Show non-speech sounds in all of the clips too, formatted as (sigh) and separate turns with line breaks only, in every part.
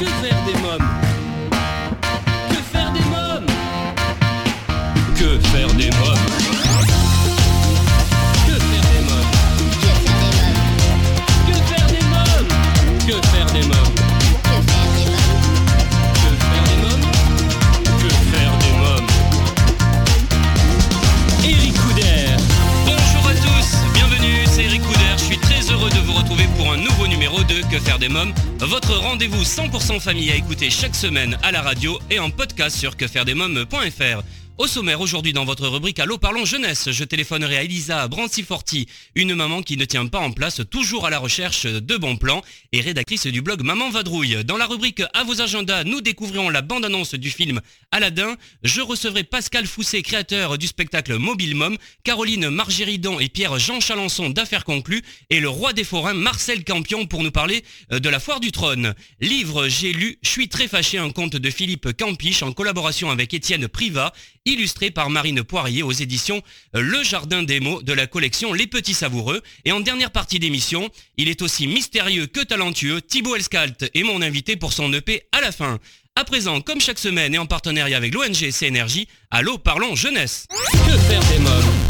goodness. Des votre rendez-vous 100% famille à écouter chaque semaine à la radio et en podcast sur quefairedesmômes.fr. Au sommaire aujourd'hui dans votre rubrique Allô parlons jeunesse, je téléphonerai à Elisa Branciforti, une maman qui ne tient pas en place, toujours à la recherche de bons plans et rédactrice du blog Maman Vadrouille. Dans la rubrique À vos agendas, nous découvrirons la bande-annonce du film Aladdin. Je recevrai Pascal Fousset, créateur du spectacle Mobile Mom, Caroline Margéridon et Pierre-Jean Chalençon d'Affaires conclues et le roi des forains Marcel Campion pour nous parler euh, de la foire du trône. Livre, j'ai lu Je suis très fâché, un conte de Philippe Campiche en collaboration avec Étienne Privat, illustré par Marine Poirier aux éditions euh, Le Jardin des mots de la collection Les Petits Savoureux. Et en dernière partie d'émission, il est aussi mystérieux que talentueux, Thibaut Elskalt est mon invité pour son EP à la fin. À présent, comme chaque semaine et en partenariat avec l'ONG CNRJ, Allô Parlons Jeunesse. Que faire des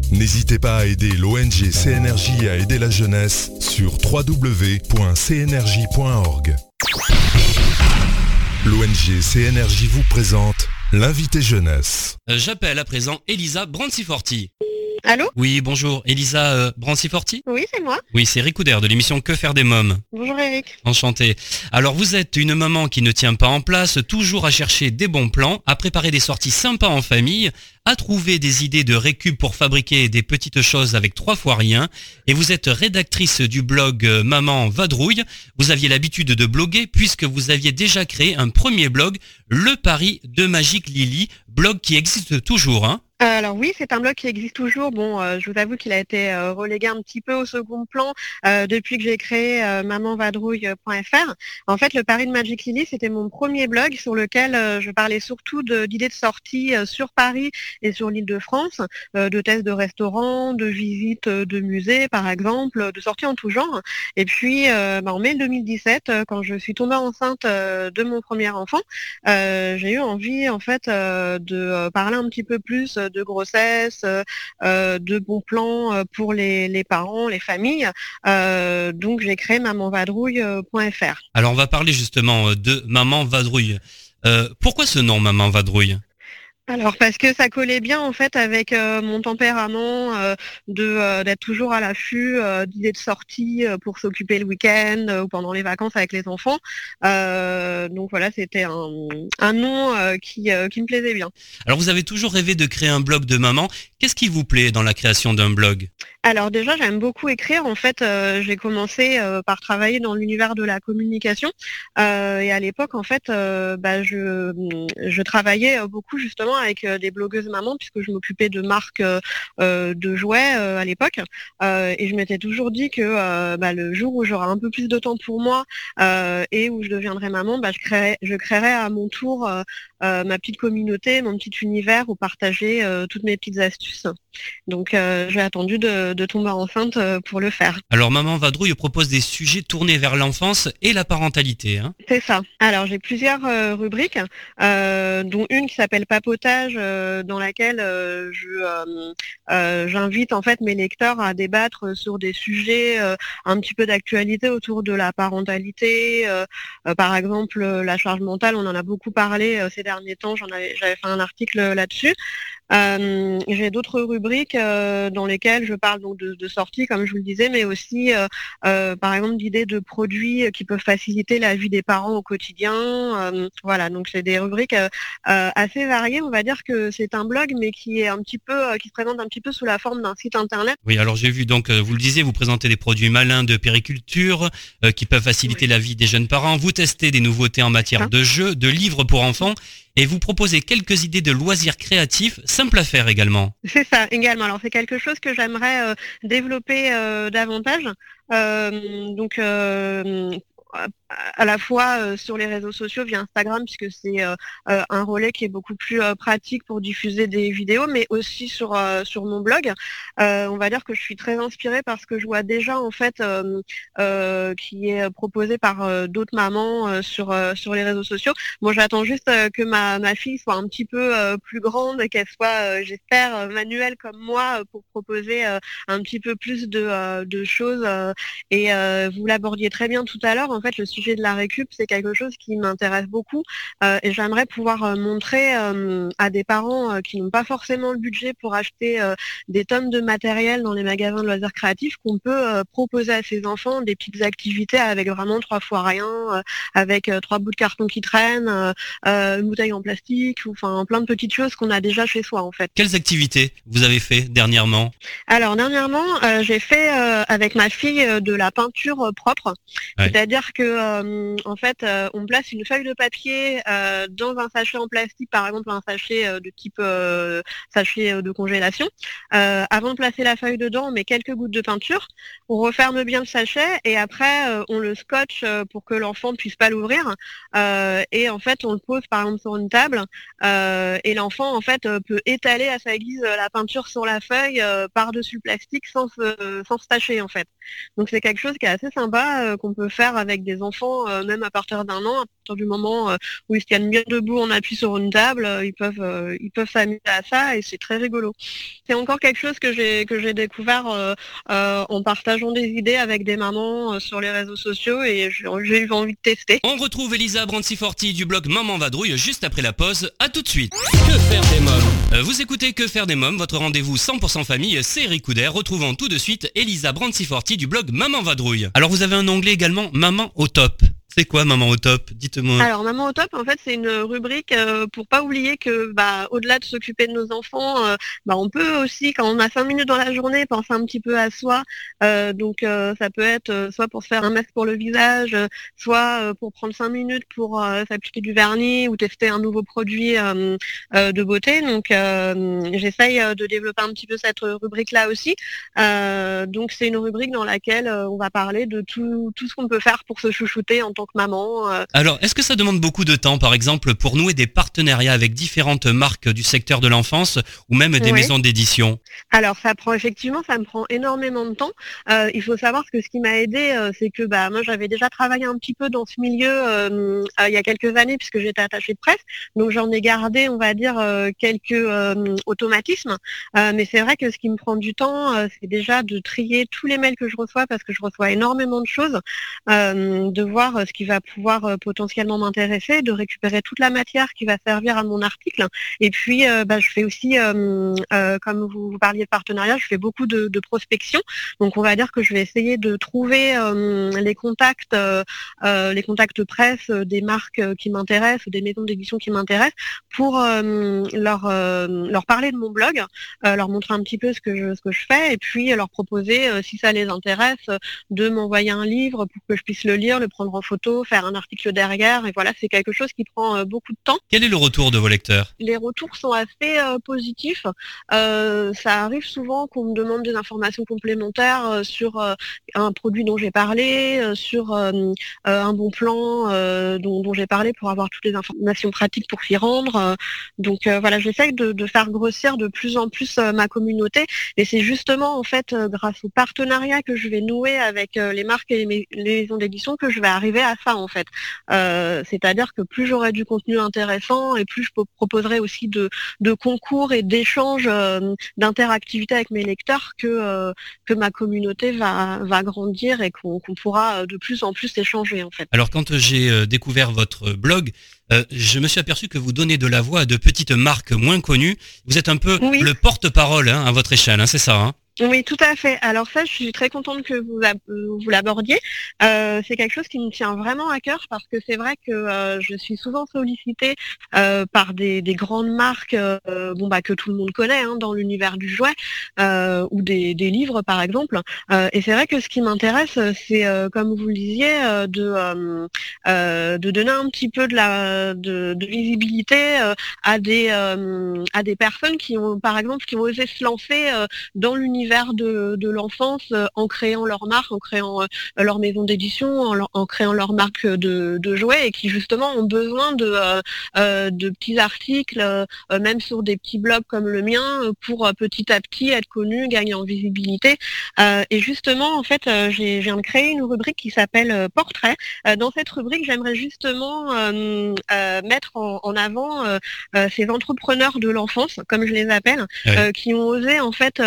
N'hésitez pas à aider l'ONG CNRJ à aider la jeunesse sur www.cnrj.org. L'ONG CNRJ vous présente l'invité jeunesse.
Euh, J'appelle à présent Elisa Branciforti.
Allô
Oui, bonjour. Elisa euh, Branciforti
Oui, c'est moi.
Oui, c'est Ricoudère de l'émission Que faire des mômes.
Bonjour Eric.
Enchanté. Alors vous êtes une maman qui ne tient pas en place, toujours à chercher des bons plans, à préparer des sorties sympas en famille, à trouver des idées de récup pour fabriquer des petites choses avec trois fois rien. Et vous êtes rédactrice du blog euh, Maman Vadrouille. Vous aviez l'habitude de bloguer puisque vous aviez déjà créé un premier blog, Le Paris de Magique Lily, blog qui existe toujours. Hein
alors oui, c'est un blog qui existe toujours. Bon, euh, je vous avoue qu'il a été euh, relégué un petit peu au second plan euh, depuis que j'ai créé mamanvadrouille.fr. En fait, le Paris de Magic Lily, c'était mon premier blog sur lequel je parlais surtout d'idées de, sortie sur Paris et sur l'île de France, de tests de restaurants, de visites de musées, par exemple, de sorties en tout genre. Et puis, bah, en mai 2017, euh, quand je suis tombée enceinte de mon premier enfant, j'ai eu envie en fait de parler un petit peu plus de grossesse, euh, euh, de bons plans euh, pour les, parents, les familles. Donc j'ai créé mamanvadrouille.fr.
Alors on va parler justement de Maman Vadrouille. Pourquoi ce nom Maman Vadrouille
Alors parce que ça collait bien en fait avec euh, mon tempérament euh, de euh, d'être toujours à l'affût d'idées de sortie pour s'occuper le week-end ou pendant les vacances avec les enfants. Donc voilà, c'était un, un nom qui, qui me plaisait bien.
Alors vous avez toujours rêvé de créer un blog de maman. Qu'est-ce qui vous plaît dans la création d'un blog?
Alors déjà, j'aime beaucoup écrire. En fait, euh, j'ai commencé euh, par travailler dans l'univers de la communication. Euh, et à l'époque, en fait, bah, je, je travaillais beaucoup justement avec euh, des blogueuses mamans puisque je m'occupais de marques euh, euh, de jouets à l'époque. Et je m'étais toujours dit que bah, le jour où j'aurai un peu plus de temps pour moi et où je deviendrai maman, bah, je, créerai, je créerai à mon tour euh, ma petite communauté, mon petit univers où partager euh, toutes mes petites astuces. Donc euh, j'ai attendu de, de tomber enceinte pour le faire.
Alors Maman Vadrouille propose des sujets tournés vers l'enfance et la parentalité. hein.
C'est ça. Alors j'ai plusieurs rubriques, dont une qui s'appelle papotage, dans laquelle je j'invite en fait mes lecteurs à débattre sur des sujets un petit peu d'actualité autour de la parentalité. par exemple, la charge mentale, on en a beaucoup parlé ces derniers temps. J'en avais j'avais fait un article là-dessus. Euh, j'ai d'autres rubriques euh, dans lesquelles je parle donc de, de sorties, comme je vous le disais, mais aussi, euh, euh, par exemple, d'idées de produits qui peuvent faciliter la vie des parents au quotidien. Euh, voilà, donc c'est des rubriques euh, euh, assez variées. On va dire que c'est un blog, mais qui est un petit peu, euh, qui se présente un petit peu sous la forme d'un site internet.
Oui, alors j'ai vu donc, euh, vous le disiez, vous présentez des produits malins de périculture euh, qui peuvent faciliter la vie des jeunes parents. Vous testez des nouveautés en matière
Hein
de jeux, de livres pour enfants et vous proposez quelques idées de loisirs créatifs simples à faire également.
C'est ça, également. Alors c'est quelque chose que j'aimerais développer davantage. donc à la fois euh, sur les réseaux sociaux via Instagram puisque c'est euh, euh, un relais qui est beaucoup plus pratique pour diffuser des vidéos mais aussi sur sur mon blog. On va dire que je suis très inspirée parce que je vois déjà en fait qui est proposé par d'autres mamans sur sur les réseaux sociaux. Moi j'attends juste que ma, ma fille soit un petit peu plus grande qu'elle soit j'espère manuelle comme moi pour proposer un petit peu plus de, de choses et vous l'abordiez très bien tout à l'heure. En fait le sujet de la récup, c'est quelque chose qui m'intéresse beaucoup euh, et j'aimerais pouvoir euh, montrer euh, à des parents qui n'ont pas forcément le budget pour acheter des tonnes de matériel dans les magasins de loisirs créatifs qu'on peut proposer à ces enfants des petites activités avec vraiment trois fois rien, avec trois bouts de carton qui traînent, une bouteille en plastique, ou enfin plein de petites choses qu'on a déjà chez soi en fait.
Quelles activités vous avez fait dernièrement?
Alors dernièrement, j'ai fait avec ma fille de la peinture propre, c'est-à-dire que en fait, euh, on place une feuille de papier euh, dans un sachet en plastique, par exemple un sachet de type sachet de congélation. avant de placer la feuille dedans, on met quelques gouttes de peinture. On referme bien le sachet et après, on le scotche pour que l'enfant ne puisse pas l'ouvrir. et en fait, on le pose par exemple sur une table et l'enfant en fait peut étaler à sa guise la peinture sur la feuille par-dessus le plastique sans se, sans se en fait. Donc c'est quelque chose qui est assez sympa qu'on peut faire avec des enfants euh, même à partir d'un an, à partir du moment euh, où ils se tiennent bien debout, on appuie sur une table, euh, ils peuvent ils peuvent s'amuser à ça et c'est très rigolo. C'est encore quelque chose que j'ai que j'ai découvert en partageant des idées avec des mamans sur les réseaux sociaux et j'ai eu envie de tester.
On retrouve Elisa Branciforti du blog Maman Vadrouille juste après la pause. À tout de suite. Que faire des mômes? Vous écoutez Que faire des mômes, votre rendez-vous 100% famille, c'est Eric Retrouvons tout de suite Elisa Branciforti du blog Maman Vadrouille. Alors vous avez un onglet également Maman au top. up C'est quoi Maman au top? Dites-moi.
Alors Maman au top, en fait, c'est une rubrique euh, pour pas oublier que, bah, au-delà de s'occuper de nos enfants, euh, bah, on peut aussi, quand on a cinq minutes dans la journée, penser un petit peu à soi. Euh, donc ça peut être soit pour se faire un masque pour le visage, soit pour prendre cinq minutes pour s'appliquer du vernis ou tester un nouveau produit de beauté. Donc j'essaye de développer un petit peu cette rubrique-là aussi. donc c'est une rubrique dans laquelle on va parler de tout, tout ce qu'on peut faire pour se chouchouter en tant maman.
Euh. Alors, est-ce que ça demande beaucoup de temps, par exemple, pour nouer des partenariats avec différentes marques du secteur de l'enfance ou même des maisons d'édition?
Alors, ça prend effectivement, ça me prend énormément de temps. Euh, il faut savoir que ce qui m'a aidé, euh, c'est que bah, moi, j'avais déjà travaillé un petit peu dans ce milieu il y a quelques années puisque j'étais attachée de presse. Donc, j'en ai gardé, on va dire, quelques automatismes. mais c'est vrai que ce qui me prend du temps, c'est déjà de trier tous les mails que je reçois parce que je reçois énormément de choses, de voir qui va pouvoir euh, potentiellement m'intéresser, de récupérer toute la matière qui va servir à mon article. Et puis, euh, bah, je fais aussi, euh, comme vous, parliez de partenariat, je fais beaucoup de, prospection. Donc, on va dire que je vais essayer de trouver les contacts, les contacts presse des marques qui m'intéressent des maisons d'édition qui m'intéressent pour leur, leur parler de mon blog, leur montrer un petit peu ce que je, ce que je fais et puis leur proposer, si ça les intéresse, de m'envoyer un livre pour que je puisse le lire, le prendre en photo faire un article derrière. Et voilà, c'est quelque chose qui prend euh, beaucoup de temps.
Quel est le retour de vos lecteurs?
Les retours sont assez euh, positifs. Euh, ça arrive souvent qu'on me demande des informations complémentaires sur un produit dont j'ai parlé, sur un bon plan dont, j'ai parlé pour avoir toutes les informations pratiques pour s'y rendre. donc voilà, j'essaye de, de, faire grossir de plus en plus ma communauté. Et c'est justement en fait grâce au partenariat que je vais nouer avec les marques et les maisons d'édition que je vais arriver à ça en fait. Euh, c'est-à-dire que plus j'aurai du contenu intéressant et plus je proposerai aussi de, concours et d'échanges euh, d'interactivité avec mes lecteurs que, euh, que ma communauté va, va grandir et qu'on pourra de plus en plus échanger en fait.
Alors quand j'ai découvert votre blog, je me suis aperçu que vous donnez de la voix à de petites marques moins connues. Vous êtes un peu le porte-parole hein, à votre échelle, hein, c'est ça hein?
Oui, tout à fait. Alors ça, je suis très contente que vous, vous l'abordiez. Euh, c'est quelque chose qui me tient vraiment à cœur parce que c'est vrai que euh, je suis souvent sollicitée euh, par des, grandes marques bon, bah, que tout le monde connaît hein, dans l'univers du jouet ou des, livres par exemple. et c'est vrai que ce qui m'intéresse, c'est comme vous le disiez, de, donner un petit peu de, visibilité à, des, à des personnes qui ont par exemple qui ont osé se lancer dans l'univers de, l'enfance euh, en créant leur marque, en créant euh, leur maison d'édition, en, créant leur marque de, jouets et qui justement ont besoin de, euh, de petits articles, même sur des petits blogs comme le mien, pour petit à petit être connu, gagner en visibilité. et justement, en fait, j'ai viens de créer une rubrique qui s'appelle Portrait. dans cette rubrique, j'aimerais justement mettre en, avant ces entrepreneurs de l'enfance, comme je les appelle, qui ont osé en fait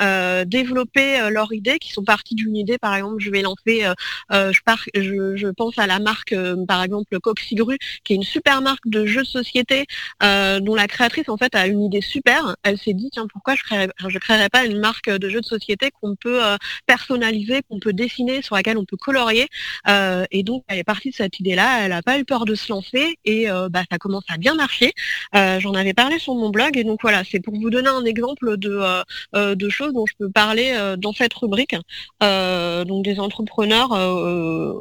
euh, développer euh, leur idée, qui sont partis d'une idée, par exemple, je vais lancer, euh, je, pars, je, pense à la marque, par exemple, Coxigru, qui est une super marque de jeux de société, dont la créatrice, en fait, a une idée super. Elle s'est dit, tiens, pourquoi je ne je créerais pas une marque de jeux de société qu'on peut personnaliser, qu'on peut dessiner, sur laquelle on peut colorier. et donc, elle est partie de cette idée-là, elle n'a pas eu peur de se lancer, et bah, ça commence à bien marcher. J'en avais parlé sur mon blog, et donc voilà, c'est pour vous donner un exemple de, de choses dont je peux parler euh, dans cette rubrique. Euh, donc des entrepreneurs euh,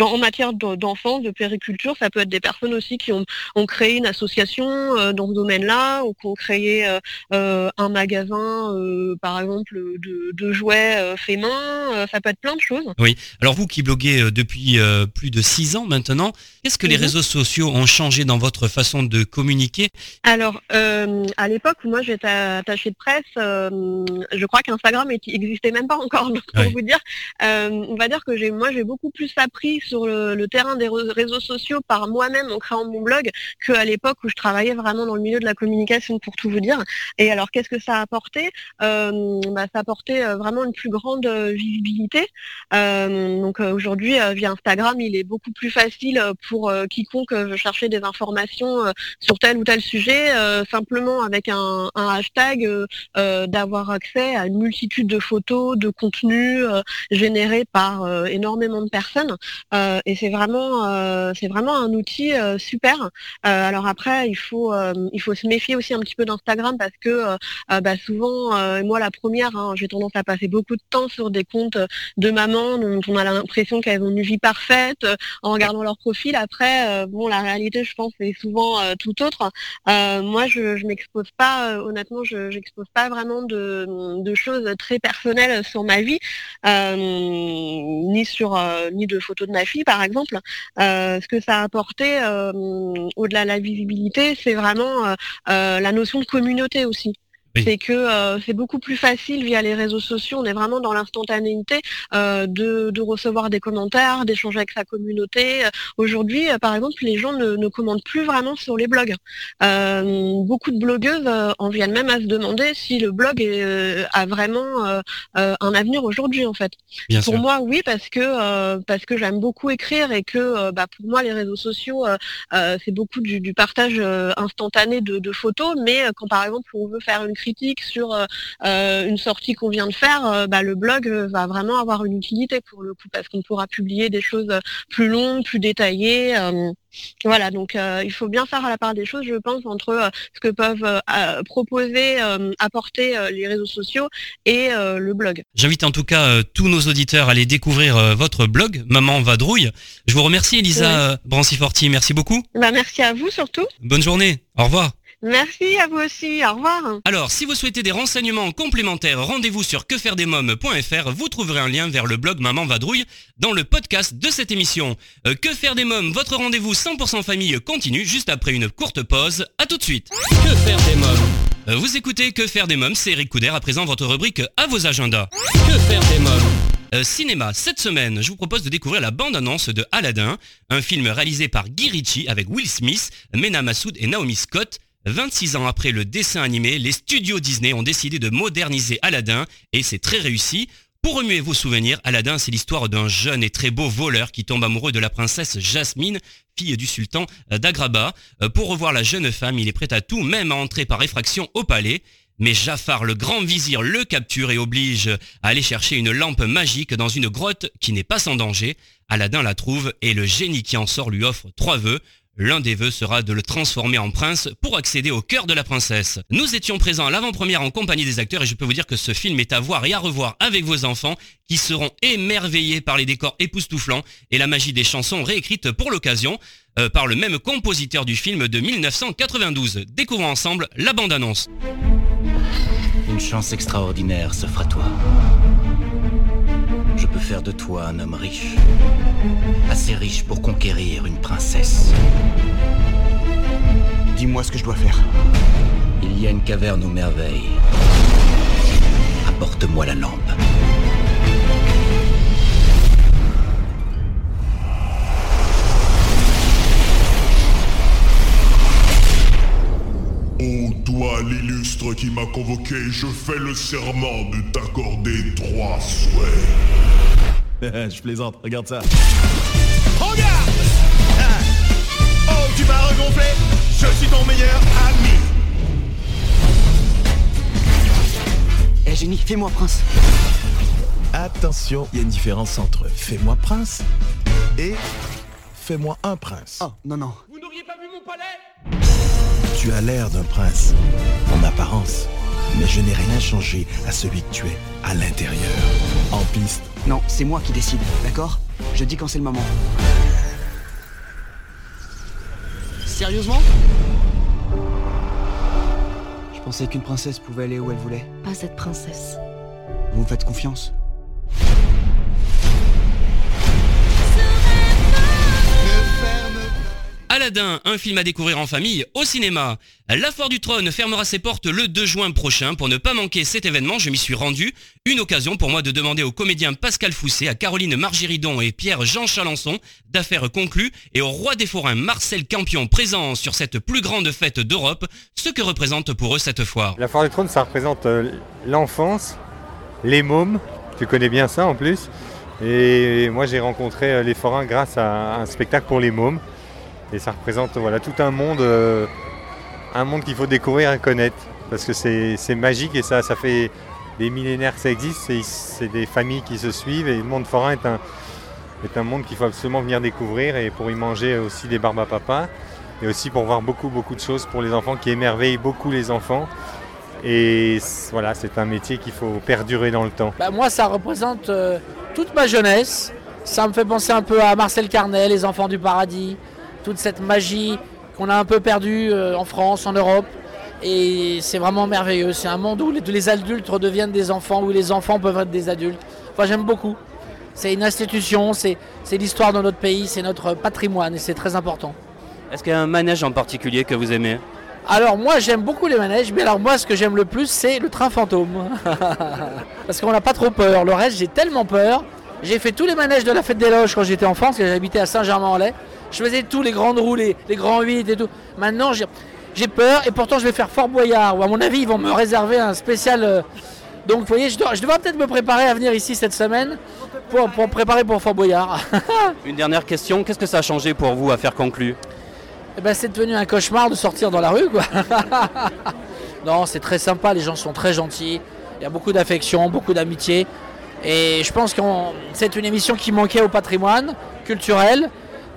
en matière d'enfance, de périculture, ça peut être des personnes aussi qui ont, créé une association dans ce domaine-là ou qui ont créé un magasin, par exemple, de, jouets faits main. ça peut être plein de choses.
Oui. Alors vous qui bloguez depuis plus de six ans maintenant, qu'est-ce que les mhm. réseaux sociaux ont changé dans votre façon de communiquer?
Alors, à l'époque où moi j'étais attachée de presse, je crois qu'Instagram n'existait même pas encore, (laughs) pour vous dire. Euh, on va dire que j'ai, moi, j'ai beaucoup plus appris sur le, terrain des réseaux sociaux par moi-même en créant mon blog qu'à l'époque où je travaillais vraiment dans le milieu de la communication, pour tout vous dire. Et alors, qu'est-ce que ça a apporté? Euh, bah, Ça a apporté euh, vraiment une plus grande visibilité. donc aujourd'hui, via Instagram, il est beaucoup plus facile pour quiconque veut chercher des informations sur tel ou tel sujet, simplement avec un, un hashtag, d'avoir accès à une multitude de photos, de contenus euh, générés par euh, énormément de personnes. Euh, et c'est vraiment, c'est vraiment un outil super. alors après, il faut, il faut se méfier aussi un petit peu d'Instagram parce que bah, souvent, moi la première, hein, j'ai tendance à passer beaucoup de temps sur des comptes de mamans dont on a l'impression qu'elles ont une vie parfaite en regardant leur profil. Après, bon, la réalité, je pense, est souvent tout autre. moi, je, je m'expose pas, honnêtement, je n'expose pas vraiment de, de choses très personnelles sur ma vie, euh, euh, ni de photos de ma fille par exemple. Euh, ce que ça a apporté au-delà de la visibilité, c'est vraiment la notion de communauté aussi. C'est que euh, c'est beaucoup plus facile via les réseaux sociaux, on est vraiment dans l'instantanéité euh, de, recevoir des commentaires, d'échanger avec sa communauté. Aujourd'hui, euh, par exemple, les gens ne, commandent plus vraiment sur les blogs. beaucoup de blogueuses en viennent même à se demander si le blog a vraiment un avenir aujourd'hui en fait. pour moi, oui, parce que parce que j'aime beaucoup écrire et que bah, pour moi les réseaux sociaux c'est beaucoup du, partage instantané de, de, photos, mais quand par exemple on veut faire une critique sur euh, euh, une sortie qu'on vient de faire, euh, bah, le blog va vraiment avoir une utilité pour le coup parce qu'on pourra publier des choses plus longues, plus détaillées. Voilà, donc il faut bien faire à la part des choses, je pense, entre ce que peuvent proposer, apporter les réseaux sociaux et le blog.
J'invite en tout cas tous nos auditeurs à aller découvrir votre blog, Maman Vadrouille. Je vous remercie, Elisa Branciforti. Merci beaucoup.
Bah, merci à vous surtout.
Bonne journée. Au revoir.
Merci à vous aussi, au revoir.
Alors, si vous souhaitez des renseignements complémentaires, rendez-vous sur quefairedesmoms.fr, vous trouverez un lien vers le blog Maman Vadrouille dans le podcast de cette émission. Euh, que faire des mômes, votre rendez-vous 100% famille continue juste après une courte pause. À tout de suite. Que faire des mômes? Euh, Vous écoutez Que faire des mômes, c'est Eric Couder, à présent votre rubrique à vos agendas. Que faire des mômes? Euh, cinéma, cette semaine, je vous propose de découvrir la bande-annonce de Aladdin, un film réalisé par Guy Ritchie avec Will Smith, Mena Massoud et Naomi Scott. 26 ans après le dessin animé, les studios Disney ont décidé de moderniser Aladdin et c'est très réussi. Pour remuer vos souvenirs, Aladdin, c'est l'histoire d'un jeune et très beau voleur qui tombe amoureux de la princesse Jasmine, fille du sultan d'Agraba. Euh, pour revoir la jeune femme, il est prêt à tout, même à entrer par effraction au palais. Mais Jafar, le grand vizir, le capture et oblige à aller chercher une lampe magique dans une grotte qui n'est pas sans danger. Aladdin la trouve et le génie qui en sort lui offre trois vœux. L'un des vœux sera de le transformer en prince pour accéder au cœur de la princesse. Nous étions présents à l'avant-première en compagnie des acteurs et je peux vous dire que ce film est à voir et à revoir avec vos enfants qui seront émerveillés par les décors époustouflants et la magie des chansons réécrites pour l'occasion euh, par le même compositeur du film de 1992. Découvrons ensemble la bande-annonce.
Une chance extraordinaire s'offre à toi. Faire de toi un homme riche. Assez riche pour conquérir une princesse.
Dis-moi ce que je dois faire.
Il y a une caverne aux merveilles. Apporte-moi la lampe.
Ô toi, l'illustre qui m'a convoqué, je fais le serment de t'accorder trois souhaits. (laughs)
je plaisante, regarde ça. Regarde Ah. Oh, tu m'as regonflé Je suis ton meilleur ami
Eh génie, fais-moi prince.
Attention, il y a une différence entre fais-moi prince et fais-moi un prince.
Oh, non, non.
Vous n'auriez pas vu mon palais?
Tu as l'air d'un prince, en apparence, mais je n'ai rien changé à celui que tu es à l'intérieur. En piste,
Non, c'est moi qui décide, d'accord? Je dis quand c'est le moment. Sérieusement? Je pensais qu'une princesse pouvait aller où elle voulait.
Pas cette princesse.
Vous me faites confiance?
Un film à découvrir en famille au cinéma. La Foire du Trône fermera ses portes le 2 juin prochain. Pour ne pas manquer cet événement, je m'y suis rendu. Une occasion pour moi de demander aux comédiens Pascal Fousset, à Caroline Margiridon et Pierre-Jean Chalençon d'affaires conclues et au roi des forains Marcel Campion présent sur cette plus grande fête d'Europe, ce que représente pour eux cette foire.
La foire du trône, ça représente euh, l'enfance, les mômes, tu connais bien ça en plus. Et moi j'ai rencontré euh, les forains grâce à un spectacle pour les mômes. Et ça représente voilà, tout un monde, euh, un monde qu'il faut découvrir et connaître. Parce que c'est magique et ça, ça fait des millénaires que ça existe. C'est- des familles qui se suivent et le monde forain est un, est un monde qu'il faut absolument venir découvrir et pour y manger aussi des barbes à papa. Et aussi pour voir beaucoup beaucoup de choses pour les enfants qui émerveillent beaucoup les enfants. Et voilà, c'est un métier qu'il faut perdurer dans le temps.
Bah, moi, ça représente euh, toute ma jeunesse. Ça me fait penser un peu à Marcel Carnet, Les Enfants du Paradis, toute cette magie qu'on a un peu perdue euh, en France, en Europe. Et c'est vraiment merveilleux. C'est un monde où les, adultes redeviennent des enfants, où les enfants peuvent être des adultes. Enfin, j'aime beaucoup. C'est une institution, c'est c'est l'histoire de notre pays, c'est notre patrimoine et c'est très important.
Est-ce qu'il y a un manège en particulier que vous aimez?
Alors moi j'aime beaucoup les manèges, mais alors moi ce que j'aime le plus c'est le train fantôme. (laughs) Parce qu'on n'a pas trop peur. Le reste j'ai tellement peur. J'ai fait tous les manèges de la fête des loges quand j'étais parce que j'habitais à Saint-Germain-en-Laye. Je faisais tous les grandes roues, les, grands 8 et tout. Maintenant j'ai peur et pourtant je vais faire Fort Boyard, où à mon avis ils vont me réserver un spécial... euh, Donc vous voyez, je, dois- je devrais peut-être me préparer à venir ici cette semaine pour, pour me préparer pour Fort Boyard. (laughs)
Une dernière question, qu'est-ce que ça a changé pour vous à faire conclu
Eh ben, c'est devenu un cauchemar de sortir dans la rue, quoi. (laughs) non, c'est très sympa, les gens sont très gentils. Il y a beaucoup d'affection, beaucoup d'amitié. Et je pense que c'est une émission qui manquait au patrimoine culturel.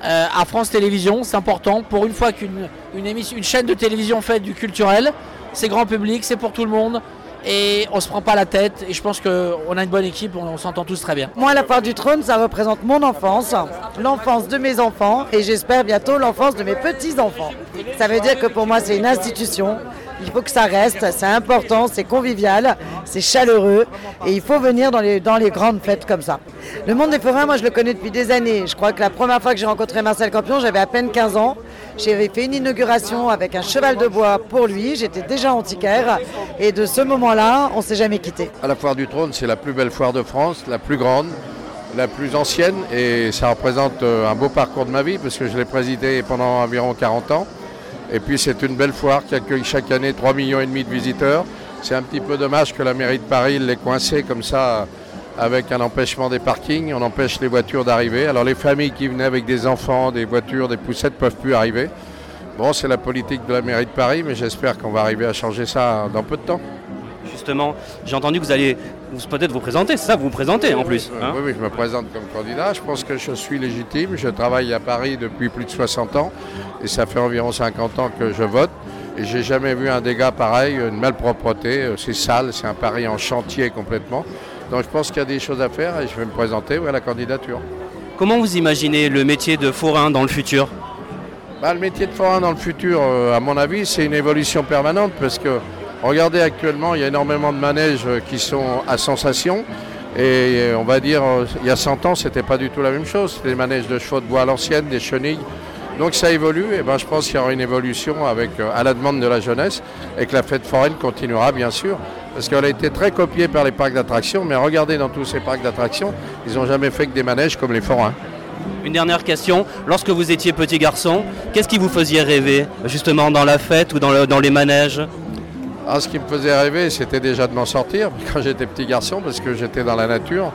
Euh, à France Télévisions, c'est important. Pour une fois qu'une une chaîne de télévision fait du culturel, c'est grand public, c'est pour tout le monde. Et on se prend pas la tête. Et je pense qu'on a une bonne équipe, on, on s'entend tous très bien.
Moi, la foire du trône, ça représente mon enfance, l'enfance de mes enfants et j'espère bientôt l'enfance de mes petits-enfants. Ça veut dire que pour moi, c'est une institution. Il faut que ça reste, c'est important, c'est convivial, c'est chaleureux et il faut venir dans les, grandes fêtes comme ça. Le monde des forains, moi, je le connais depuis des années. Je crois que la première fois que j'ai rencontré Marcel Campion, j'avais à peine 15 ans. J'avais fait une inauguration avec un cheval de bois pour lui. J'étais déjà antiquaire et de ce moment-là, on s'est jamais quitté.
À la foire du trône, c'est la plus belle foire de France, la plus grande, la plus ancienne et ça représente euh, un beau parcours de ma vie parce que je l'ai présidé pendant environ 40 ans. Et puis c'est une belle foire qui accueille chaque année 3,5 millions et demi de visiteurs. C'est un petit peu dommage que la mairie de Paris l'ait coincé comme ça avec un empêchement des parkings. On empêche les voitures d'arriver. Alors les familles qui venaient avec des enfants, des voitures, des poussettes ne peuvent plus arriver. Bon, c'est la politique de la mairie de Paris, mais j'espère qu'on va arriver à changer ça dans peu de temps.
Justement. J'ai entendu que vous allez peut-être vous présenter, c'est ça, vous vous présentez en plus.
Hein oui, oui, je me présente comme candidat. Je pense que je suis légitime. Je travaille à Paris depuis plus de 60 ans et ça fait environ 50 ans que je vote. Et j'ai jamais vu un dégât pareil, une malpropreté. Euh, c'est sale, c'est un Paris en chantier complètement. Donc je pense qu'il y a des choses à faire et je vais me présenter à la candidature.
Comment vous imaginez le métier de forain dans le futur?
Bah, Le métier de forain dans le futur, euh, à mon avis, c'est une évolution permanente parce que regardez actuellement, il y a énormément de manèges qui sont à sensation. Et euh, on va dire, euh, il y a 100 ans, c'était pas du tout la même chose. C'était des manèges de chevaux de bois à l'ancienne, des chenilles. Donc ça évolue, et ben je pense qu'il y aura une évolution avec, à la demande de la jeunesse et que la fête foraine continuera bien sûr, parce qu'elle a été très copiée par les parcs d'attractions, mais regardez dans tous ces parcs d'attractions, ils n'ont jamais fait que des manèges comme les forains.
Une dernière question, lorsque vous étiez petit garçon, qu'est-ce qui vous faisait rêver, justement dans la fête ou dans les manèges?
Ah, Ce qui me faisait rêver, c'était déjà de m'en sortir (laughs) quand j'étais petit garçon, parce que j'étais dans la nature.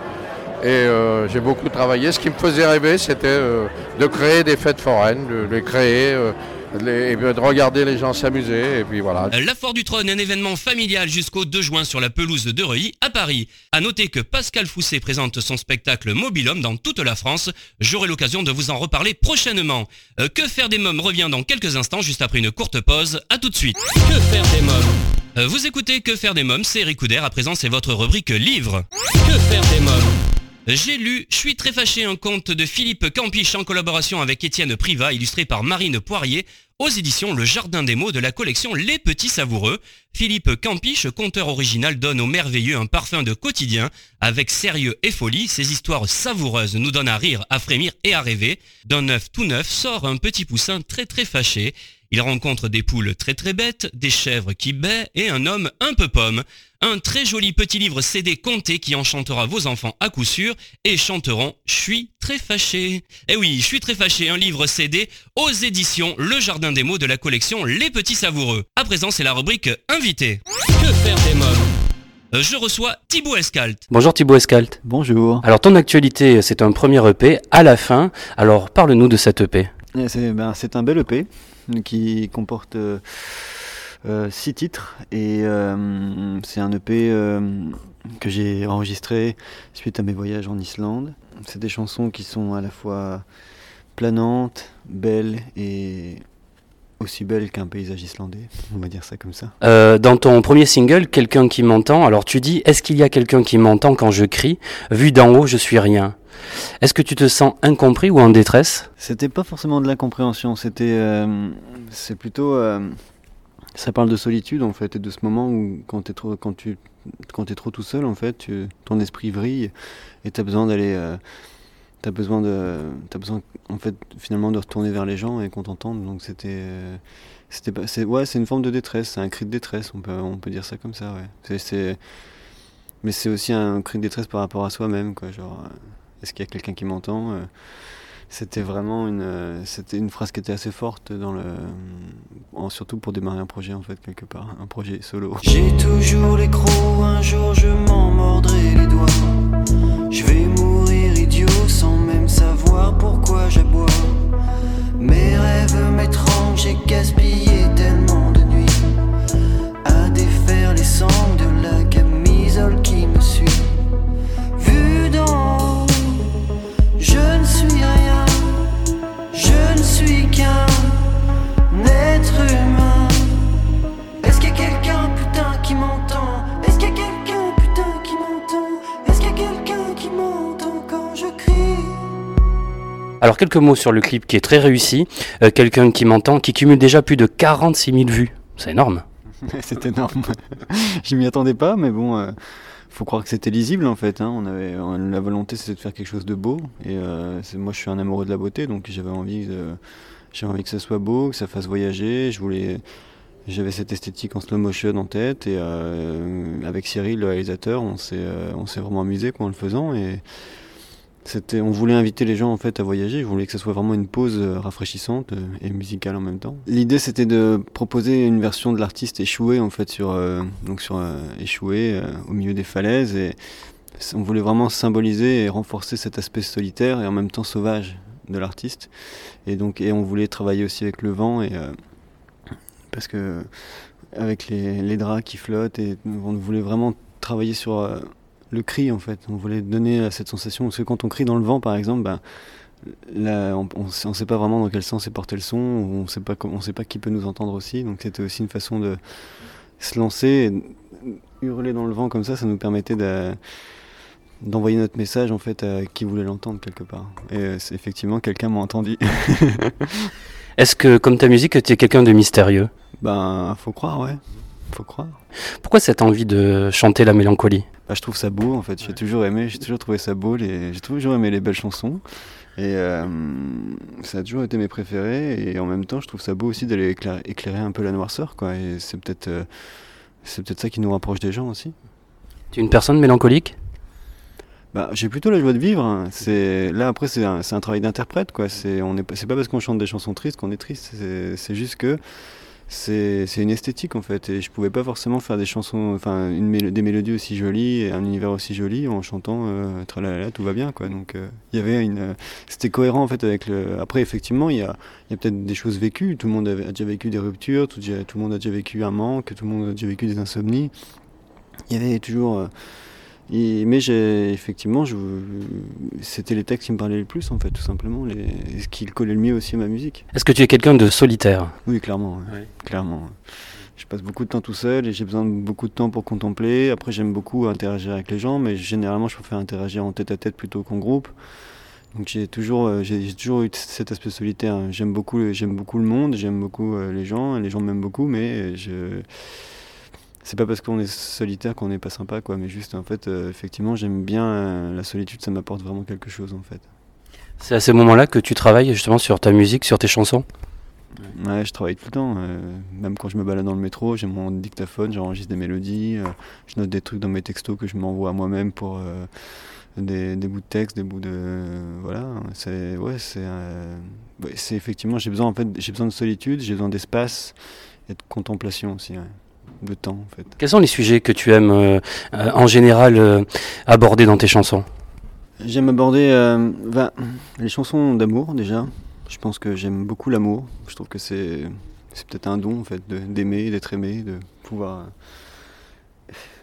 Et euh, j'ai beaucoup travaillé. Ce qui me faisait rêver, c'était euh, de créer des fêtes foraines, de les créer, euh, et de regarder les gens s'amuser, et puis voilà.
La Foire du Trône, un événement familial jusqu'au 2 juin sur la pelouse de Reuilly, à Paris. À noter que Pascal Fousset présente son spectacle Mobilhomme dans toute la France. J'aurai l'occasion de vous en reparler prochainement. que faire des mômes revient dans quelques instants, juste après une courte pause. À tout de suite. Que faire des mômes Vous écoutez Que faire des mômes, c'est Eric À présent, c'est votre rubrique livre. Que faire des mômes j'ai lu Je suis très fâché, un conte de Philippe Campiche en collaboration avec Étienne Privat, illustré par Marine Poirier, aux éditions Le Jardin des mots de la collection Les Petits Savoureux. Philippe Campiche, conteur original, donne au merveilleux un parfum de quotidien. Avec sérieux et folie, ces histoires savoureuses nous donnent à rire, à frémir et à rêver. D'un œuf tout neuf sort un petit poussin très très fâché. Il rencontre des poules très très bêtes, des chèvres qui baient et un homme un peu pomme. Un très joli petit livre CD compté qui enchantera vos enfants à coup sûr et chanteront Je suis très fâché. Eh oui, Je suis très fâché, un livre CD aux éditions Le Jardin des mots de la collection Les Petits Savoureux. À présent, c'est la rubrique Invité. Que faire des mômes? Euh, je reçois Thibaut Escalt.
Bonjour Thibaut Escalt.
Bonjour.
Alors ton actualité, c'est un premier EP à la fin. Alors parle-nous de cet EP.
Eh, ben, c'est un bel EP qui comporte euh, euh, six titres et euh, c'est un EP que j'ai enregistré suite à mes voyages en Islande. C'est des chansons qui sont à la fois planantes, belles et aussi belles qu'un paysage islandais, on va dire ça comme ça.
dans ton premier single, Quelqu'un qui m'entend, alors tu dis Est-ce qu'il y a quelqu'un qui m'entend quand je crie? Vu d'en haut, je suis rien. Est-ce que tu te sens incompris ou en détresse?
C'était pas forcément de l'incompréhension, c'était, euh, c'est plutôt, euh, ça parle de solitude en fait et de ce moment où quand t'es trop, quand tu, quand es trop tout seul en fait, ton esprit vrille et t'as besoin d'aller, euh, t'as besoin de, t'as besoin en fait finalement de retourner vers les gens et qu'on t'entende. Donc c'était, c'était c'est, ouais, c'est une forme de détresse, c'est un cri de détresse, on peut, on peut dire ça comme ça, ouais. C'est, mais c'est aussi un cri de détresse par rapport à soi-même, quoi, genre est-ce qu'il y a quelqu'un qui m'entend euh, C'était vraiment une, euh, une phrase qui était assez forte dans le, surtout pour démarrer un projet en fait quelque part, un projet solo.
J'ai toujours les crocs, un jour je m'en mordrai les doigts. Je vais mourir idiot sans même savoir pourquoi j'aboie. Mes rêves m'étranglent, j'ai gaspillé tellement de nuits à défaire les sangs de la camisole qui me suit. Vu dans
alors quelques mots sur le clip qui est très réussi. Euh, quelqu'un qui m'entend, qui cumule déjà plus de 46 000 vues. C'est énorme. (laughs)
C'est énorme. (laughs) Je m'y attendais pas, mais bon, euh, faut croire que c'était lisible en fait. Hein. On avait la volonté, c'était de faire quelque chose de beau. Et euh, moi, je suis un amoureux de la beauté, donc j'avais envie, j'avais envie que ça soit beau, que ça fasse voyager. Je voulais, j'avais cette esthétique en slow motion en tête. Et euh, avec Cyril, le réalisateur, on s'est, on s'est vraiment amusé en le faisant. On voulait inviter les gens en fait à voyager. Je voulais que ce soit vraiment une pause euh, rafraîchissante euh, et musicale en même temps. L'idée c'était de proposer une version de l'artiste échoué en fait sur euh, donc sur échoué au milieu des falaises et on voulait vraiment symboliser et renforcer cet aspect solitaire et en même temps sauvage de l'artiste. Et donc et on voulait travailler aussi avec le vent et parce que avec les, les draps qui flottent et on voulait vraiment travailler sur le cri en fait. On voulait donner cette sensation parce que quand on crie dans le vent par exemple, ben, là, on ne sait pas vraiment dans quel sens est porté le son, on ne sait pas on sait pas qui peut nous entendre aussi. Donc c'était aussi une façon de se lancer, et hurler dans le vent comme ça, ça nous permettait de d'envoyer notre message en fait à qui voulait l'entendre quelque part. Et euh, effectivement quelqu'un m'a entendu. (laughs)
Est-ce que comme ta musique, tu es quelqu'un de mystérieux?
Ben, faut croire, ouais. Faut croire.
Pourquoi cette envie de chanter la mélancolie?
Bah, Je trouve ça beau en fait. J'ai toujours aimé, j'ai toujours trouvé ça beau. Les... J'ai toujours aimé les belles chansons. Et euh, ça a toujours été mes préférés. Et en même temps, je trouve ça beau aussi d'aller éclairer, éclairer, un peu la noirceur. Quoi. Et c'est peut-être euh, c'est peut-être ça qui nous rapproche des gens aussi.
Tu es une personne mélancolique?
Bah, j'ai plutôt la joie de vivre. Hein. C'est là après c'est un, un, travail d'interprète quoi. C'est on est c'est pas parce qu'on chante des chansons tristes qu'on est triste. C'est juste que c'est une esthétique en fait et je pouvais pas forcément faire des chansons enfin des mélodies aussi jolies et un univers aussi joli en chantant euh, tralala tout va bien quoi. Donc euh, il y avait une c'était cohérent en fait avec le après effectivement il y a, y a peut-être des choses vécues. Tout le monde a déjà vécu des ruptures tout, tout, le monde a déjà vécu un manque tout le monde a déjà vécu des insomnies. Il y avait toujours euh, mais effectivement, c'était les textes qui me parlaient le plus, en fait, tout simplement, les, ce qui collait le mieux aussi à ma musique.
Est-ce que tu es quelqu'un de solitaire?
Oui, clairement. clairement. Je passe beaucoup de temps tout seul et j'ai besoin de beaucoup de temps pour contempler. Après, j'aime beaucoup interagir avec les gens, mais généralement, je préfère interagir en tête à tête plutôt qu'en groupe. Donc j'ai toujours, euh, j'ai toujours eu cet aspect solitaire. J'aime beaucoup, j'aime beaucoup le monde, j'aime beaucoup euh, les gens, les gens m'aiment beaucoup, mais je c'est pas parce qu'on est solitaire qu'on n'est pas sympa, quoi. Mais juste, en fait, euh, effectivement, j'aime bien euh, la solitude, ça m'apporte vraiment quelque chose, en fait.
C'est à ces moments-là que tu travailles justement sur ta musique, sur tes chansons?
Ouais, je travaille tout le temps. Euh, même quand je me balade dans le métro, j'ai mon dictaphone, j'enregistre des mélodies, je note des trucs dans mes textos que je m'envoie à moi-même pour des, des, bouts de texte, des bouts de. voilà, c'est. Ouais, c'est. c'est effectivement, j'ai besoin, en fait, j'ai besoin de solitude, j'ai besoin d'espace et de contemplation aussi. Ouais de temps en fait.
Quels sont les sujets que tu aimes euh, euh, en général euh, aborder dans tes chansons?
J'aime aborder ben, les chansons d'amour déjà. Je pense que j'aime beaucoup l'amour. Je trouve que c'est c'est peut-être un don en fait d'aimer, d'être aimé, de pouvoir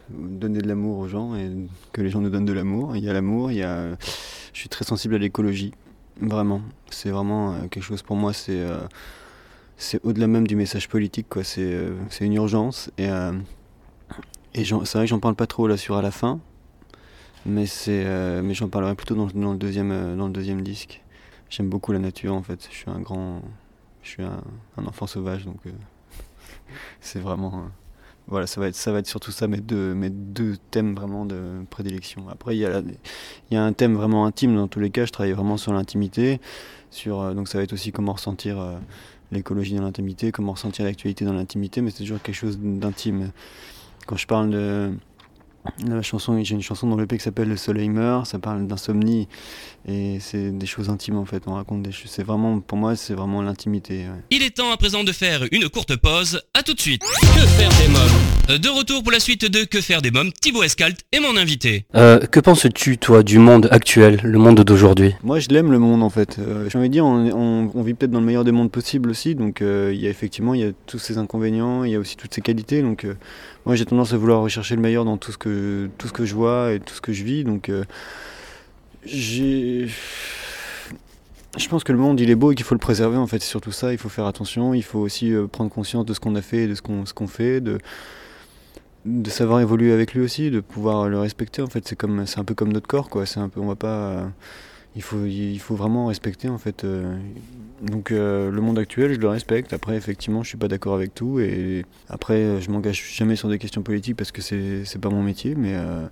donner de l'amour aux gens et que les gens nous donnent de l'amour. Il y a l'amour, il y a je suis très sensible à l'écologie. Vraiment, c'est vraiment quelque chose pour moi c'est c'est au-delà même du message politique, quoi. C'est euh, une urgence. Et, euh, et c'est vrai que j'en parle pas trop là sur à la fin, mais c'est euh, mais j'en parlerai plutôt dans, dans, le deuxième dans le deuxième disque. J'aime beaucoup la nature en fait. Je suis un grand, je suis un enfant sauvage donc (laughs) c'est vraiment voilà, ça va être ça va être surtout ça mes deux mes deux thèmes vraiment de prédilection. Après il y a il y a un thème vraiment intime dans tous les cas. Je travaille vraiment sur l'intimité, sur donc ça va être aussi comment ressentir l'écologie dans l'intimité, comment ressentir l'actualité dans l'intimité, mais c'est toujours quelque chose d'intime. Quand je parle de, la chanson, j'ai une chanson dans le l'EP qui s'appelle Le Soleil meurt, ça parle d'insomnie et c'est des choses intimes en fait. On raconte des choses. C'est vraiment, pour moi, c'est vraiment l'intimité.
Il est temps à présent de faire une courte pause. À tout de suite. Que faire des mômes? De retour pour la suite de Que faire des mômes, Thibaut Escalt est mon invité.
Euh, que penses-tu toi du monde actuel, le monde d'aujourd'hui?
Moi, je l'aime le monde en fait. Euh, J'ai envie de dire, on, on, vit peut-être dans le meilleur des mondes possibles aussi. Donc, euh, il y a effectivement, il y a tous ces inconvénients, il y a aussi toutes ces qualités. Donc euh, moi j'ai tendance à vouloir rechercher le meilleur dans tout ce que, tout ce que je vois et tout ce que je vis. Donc euh, j'ai. Je pense que le monde il est beau et qu'il faut le préserver en fait, c'est surtout ça, il faut faire attention, il faut aussi euh, prendre conscience de ce qu'on a fait et de ce qu'on ce qu'on fait, de, de savoir évoluer avec lui aussi, de pouvoir le respecter en fait, c'est comme c'est un peu comme notre corps quoi, c'est un peu on va pas il faut il faut vraiment respecter en fait euh, donc euh, le monde actuel, je le respecte. Après, effectivement, je suis pas d'accord avec tout. Et après, je m'engage jamais sur des questions politiques parce que c'est c'est pas mon métier. Mais euh,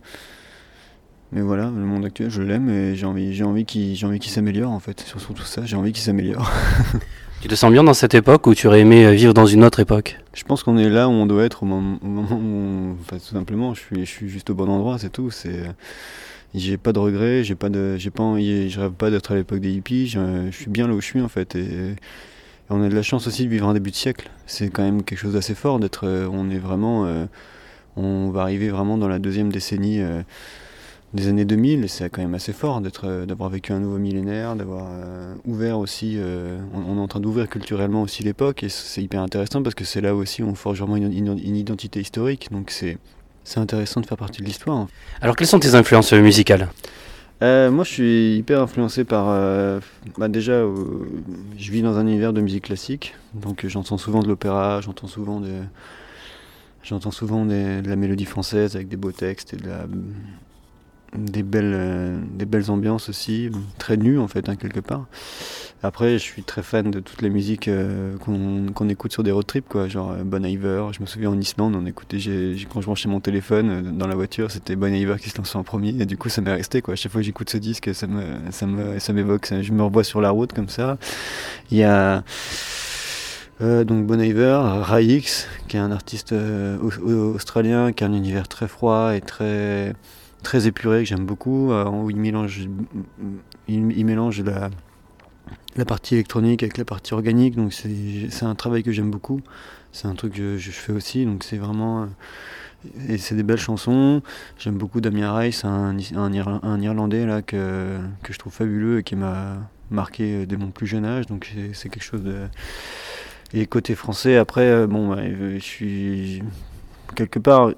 mais voilà, le monde actuel, je l'aime et j'ai envie j'ai envie qu'il j'ai envie qu'il s'améliore en fait. Sur tout ça, j'ai envie qu'il s'améliore. (laughs)
tu te sens bien dans cette époque ou tu aurais aimé vivre dans une autre époque?
Je pense qu'on est là où on doit être au moment, où, enfin, tout simplement, je suis je suis juste au bon endroit, c'est tout. C'est j'ai pas de regrets, j'ai pas de, j'ai pas, je rêve pas d'être à l'époque des hippies. Je, suis bien là où je suis en fait. Et, on a de la chance aussi de vivre un début de siècle. C'est quand même quelque chose d'assez fort d'être. Euh, on est vraiment, euh, on va arriver vraiment dans la deuxième décennie euh, des années 2000, c'est quand même assez fort d'être, d'avoir vécu un nouveau millénaire, d'avoir ouvert aussi, on, est en train d'ouvrir culturellement aussi l'époque, et c'est hyper intéressant parce que c'est là aussi où on forge vraiment une, une identité historique, donc c'est, c'est intéressant de faire partie de l'histoire.
Alors quelles sont tes influences musicales?
Euh, moi, je suis hyper influencé par. Euh, bah déjà, euh, je vis dans un univers de musique classique, donc j'entends souvent de l'opéra, j'entends souvent de, j'entends souvent de la mélodie française avec des beaux textes et de la, des belles, des belles ambiances aussi, très nues en fait, hein, quelque part. Après, je suis très fan de toutes les musiques euh, qu'on écoute sur des road trips, quoi, genre euh, Bon Iver. Je me souviens en Islande, on écoutait, quand je branchais mon téléphone euh, dans la voiture, c'était Bon Iver qui se lançait en premier, et du coup, ça m'est resté, quoi. Chaque fois que j'écoute ce disque, ça me, ça me, ça m'évoque, je me revois sur la route comme ça. Il y a donc Bon Iver, Raix, qui est un artiste australien, qui a un univers très froid et très très épuré que j'aime beaucoup, où il mélange, il mélange la la partie électronique avec la partie organique. Donc c'est un travail que j'aime beaucoup. C'est un truc que je, fais aussi. Donc c'est vraiment. Euh, et c'est des belles chansons. J'aime beaucoup Damien Rice, un, un, Irlandais là, que, que je trouve fabuleux et qui m'a marqué euh, dès mon plus jeune âge. Donc c'est quelque chose de. Et côté français, après, euh, bon, bah, je suis. Quelque part,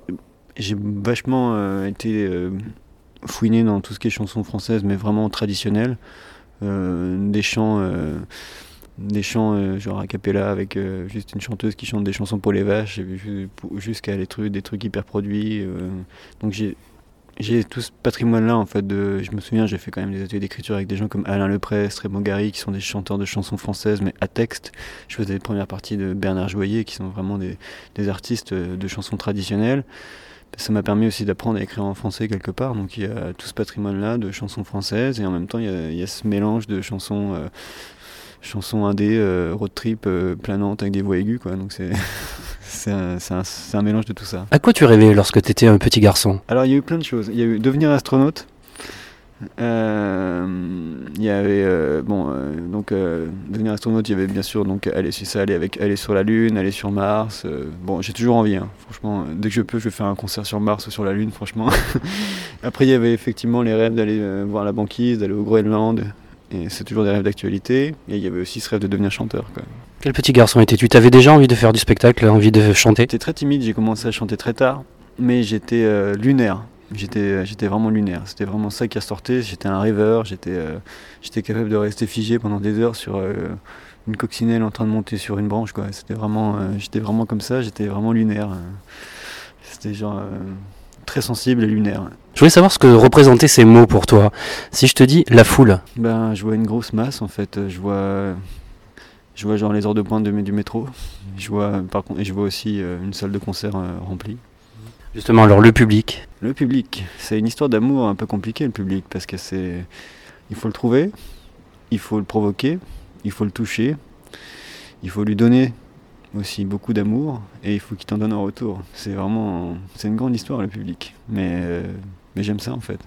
j'ai vachement été fouiné dans tout ce qui est chansons françaises, mais vraiment traditionnelles. Euh, des chants euh, des chants euh, genre a cappella avec juste une chanteuse qui chante des chansons pour les vaches jusqu'à des trucs hyper produits donc j'ai tout ce patrimoine là en fait je me souviens j'ai fait quand même des ateliers d'écriture avec des gens comme Alain Leprest, Raymond Gary qui sont des chanteurs de chansons françaises mais à texte. Je faisais les premières parties de Bernard Joyer qui sont vraiment des artistes de chansons traditionnelles ça m'a permis aussi d'apprendre à écrire en français quelque part. Donc il y a tout ce patrimoine-là de chansons françaises et en même temps il y a, ce mélange de chansons, euh, chansons indé, euh, road trip, euh, planantes avec des voix aiguës. Quoi. Donc c'est, (laughs) c'est, un, un, mélange de tout ça.
À quoi tu rêvais lorsque tu étais un petit garçon?
Alors il y a eu plein de choses. Il y a eu devenir astronaute. Euh, il y avait euh, bon euh, donc devenir astronaute il y avait bien sûr donc aller sur ça aller avec aller sur la lune aller sur Mars bon j'ai toujours envie hein. franchement dès que je peux je vais faire un concert sur Mars ou sur la lune franchement. (laughs) Après il y avait effectivement les rêves d'aller voir la banquise d'aller au Groenland et c'est toujours des rêves d'actualité. Et il y avait aussi ce rêve de devenir chanteur
quel petit garçon étais-tu? T'avais déjà envie de faire du spectacle envie de chanter?
J'étais très timide j'ai commencé à chanter très tard mais j'étais lunaire J'étais, j'étais vraiment lunaire. C'était vraiment ça qui a sorti. J'étais un rêveur. J'étais, euh, j'étais capable de rester figé pendant des heures sur euh, une coccinelle en train de monter sur une branche. Quoi. C'était vraiment, euh, j'étais vraiment comme ça. J'étais vraiment lunaire. C'était genre très sensible et lunaire.
Je voulais savoir ce que représentaient ces mots pour toi. Si je te dis la foule.
Ben, je vois une grosse masse en fait. Je vois, je vois genre les heures de pointe de, du métro. Je vois, par contre, et je vois aussi une salle de concert remplie.
Justement, alors le public
Le public, c'est une histoire d'amour un peu compliquée, le public, parce que c'est. Il faut le trouver, il faut le provoquer, il faut le toucher, il faut lui donner aussi beaucoup d'amour, et il faut qu'il t'en donne en retour. C'est vraiment. C'est une grande histoire, le public. Mais, euh, mais j'aime ça, en fait.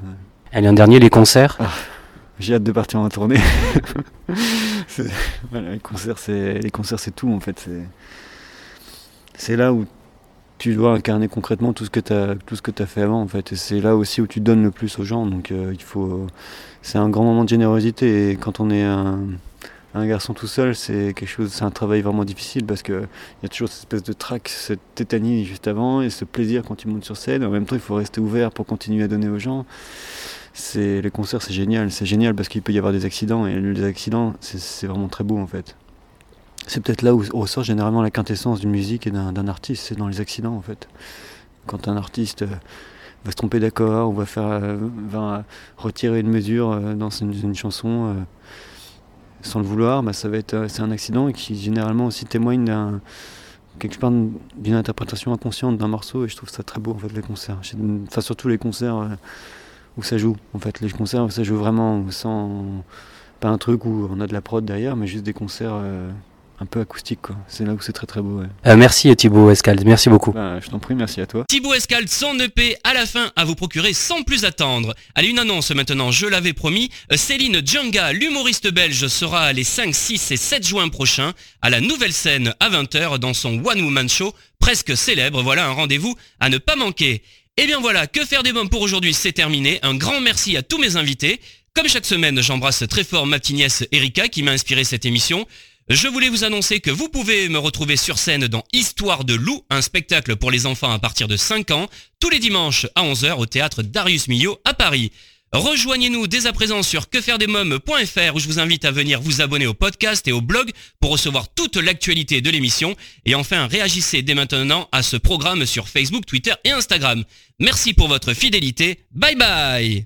Allez, un dernier, les concerts
ah, J'ai hâte de partir en tournée. (laughs) les concerts, c'est tout, en fait. C'est là où tu dois incarner concrètement tout ce que tu as tout ce que tu fait avant en fait. C'est là aussi où tu donnes le plus aux gens. Donc euh, il faut c'est un grand moment de générosité. Et quand on est un, un garçon tout seul c'est quelque chose c'est un travail vraiment difficile parce que il y a toujours cette espèce de trac cette tétanie juste avant et ce plaisir quand tu montes sur scène. En même temps il faut rester ouvert pour continuer à donner aux gens. C'est les concerts c'est génial. C'est génial parce qu'il peut y avoir des accidents et les accidents c'est vraiment très beau en fait c'est peut-être là où ressort généralement la quintessence d'une musique et d'un artiste, c'est dans les accidents en fait. Quand un artiste euh, va se tromper d'accord ou va faire euh, va retirer une mesure euh, dans une, chanson sans le vouloir, bah, ça va être c'est un accident qui généralement aussi témoigne d'une interprétation inconsciente d'un morceau et je trouve ça très beau en fait les concerts. Enfin surtout les concerts où ça joue en fait les concerts où ça joue vraiment sans pas un truc où on a de la prod derrière mais juste des concerts un peu acoustique. C'est là où c'est très très beau.
Euh, merci Thibaut Escalde, merci beaucoup.
Bah, je t'en prie, merci à toi.
Thibaut Escalde, son EP à la fin à vous procurer sans plus attendre. Allez, une annonce maintenant, je l'avais promis. Euh, Céline Djanga, l'humoriste belge, sera les 5, 6 et 7 juin prochains à la nouvelle scène à 20h dans son One Woman Show, presque célèbre. Voilà un rendez-vous à ne pas manquer. Et bien voilà, que faire des mômes pour aujourd'hui, c'est terminé. Un grand merci à tous mes invités. Comme chaque semaine, j'embrasse très fort ma petite nièce Erika qui m'a inspiré cette émission. Je voulais vous annoncer que vous pouvez me retrouver sur scène dans Histoire de loup, un spectacle pour les enfants à partir de 5 ans, tous les dimanches à 11h au théâtre Darius Milhaud à Paris. Rejoignez-nous dès à présent sur quefairedesmoms.fr où je vous invite à venir vous abonner au podcast et au blog pour recevoir toute l'actualité de l'émission. Et enfin, réagissez dès maintenant à ce programme sur Facebook, Twitter et Instagram. Merci pour votre fidélité. Bye bye